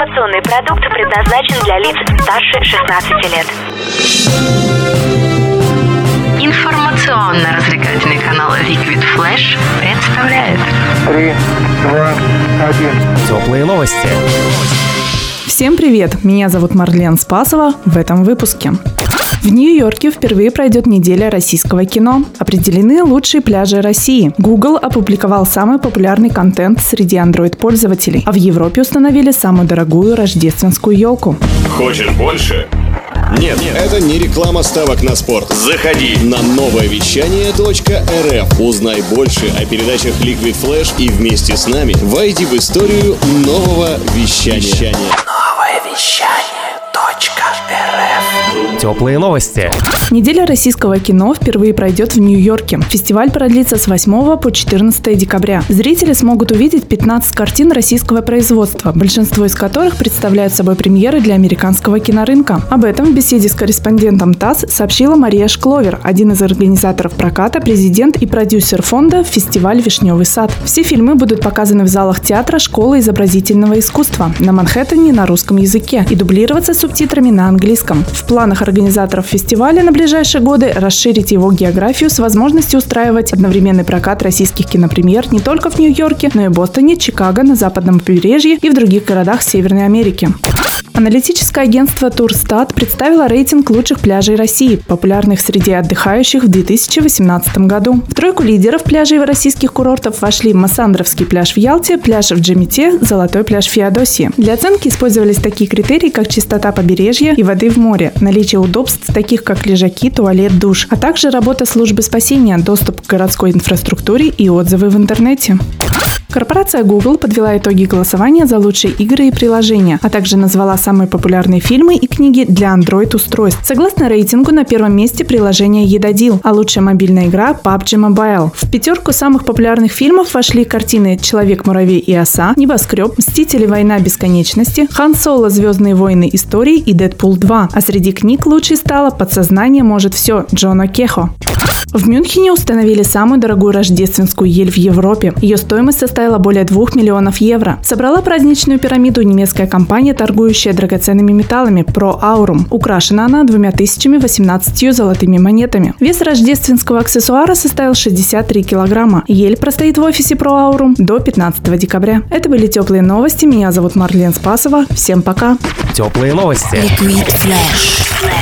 Информационный продукт предназначен для лиц старше 16 лет. Информационно-развлекательный канал Liquid Flash представляет. Три, два, один. Теплые новости. Всем привет! Меня зовут Марлен Спасова в этом выпуске. В Нью-Йорке впервые пройдет неделя российского кино. Определены лучшие пляжи России. Google опубликовал самый популярный контент среди Android-пользователей, а в Европе установили самую дорогую рождественскую елку. Хочешь больше? Нет, это не реклама ставок на спорт. Заходи. На новое вещание .рф. Узнай больше о передачах Liquid Flash и вместе с нами войди в историю нового вещания. Теплые новости. Неделя российского кино впервые пройдет в Нью-Йорке. Фестиваль продлится с 8 по 14 декабря. Зрители смогут увидеть 15 картин российского производства, большинство из которых представляют собой премьеры для американского кинорынка. Об этом в беседе с корреспондентом ТАСС сообщила Мария Шкловер, один из организаторов проката, президент и продюсер фонда «Фестиваль Вишневый сад». Все фильмы будут показаны в залах театра школы изобразительного искусства на Манхэттене на русском языке и дублироваться субтитрами на английском. В планах организаторов фестиваля на ближайшие годы расширить его географию с возможностью устраивать одновременный прокат российских кинопремьер не только в Нью-Йорке, но и Бостоне, Чикаго, на западном побережье и в других городах Северной Америки. Аналитическое агентство Турстат представило рейтинг лучших пляжей России, популярных среди отдыхающих в 2018 году. В тройку лидеров пляжей российских курортов вошли Массандровский пляж в Ялте, пляж в Джемите, Золотой пляж в Феодосии. Для оценки использовались такие критерии, как чистота побережья и воды в море, наличие удобств, таких как лежаки, туалет, душ, а также работа службы спасения, доступ к городской инфраструктуре и отзывы в интернете. Корпорация Google подвела итоги голосования за лучшие игры и приложения, а также назвала самые популярные фильмы и книги для Android-устройств. Согласно рейтингу, на первом месте приложение Едодил, а лучшая мобильная игра PUBG Mobile. В пятерку самых популярных фильмов вошли картины «Человек-муравей и оса», «Небоскреб», «Мстители. Война бесконечности», «Хан Соло. Звездные войны. Истории» и «Дэдпул 2». А среди книг лучшей стала «Подсознание может все» Джона Кехо. В Мюнхене установили самую дорогую рождественскую ель в Европе. Ее стоимость составила более 2 миллионов евро. Собрала праздничную пирамиду немецкая компания, торгующая драгоценными металлами Pro Aurum. Украшена она двумя тысячами 18 золотыми монетами. Вес рождественского аксессуара составил 63 килограмма. Ель простоит в офисе Pro Aurum до 15 декабря. Это были теплые новости. Меня зовут Марлен Спасова. Всем пока. Теплые новости. Liquid Flash.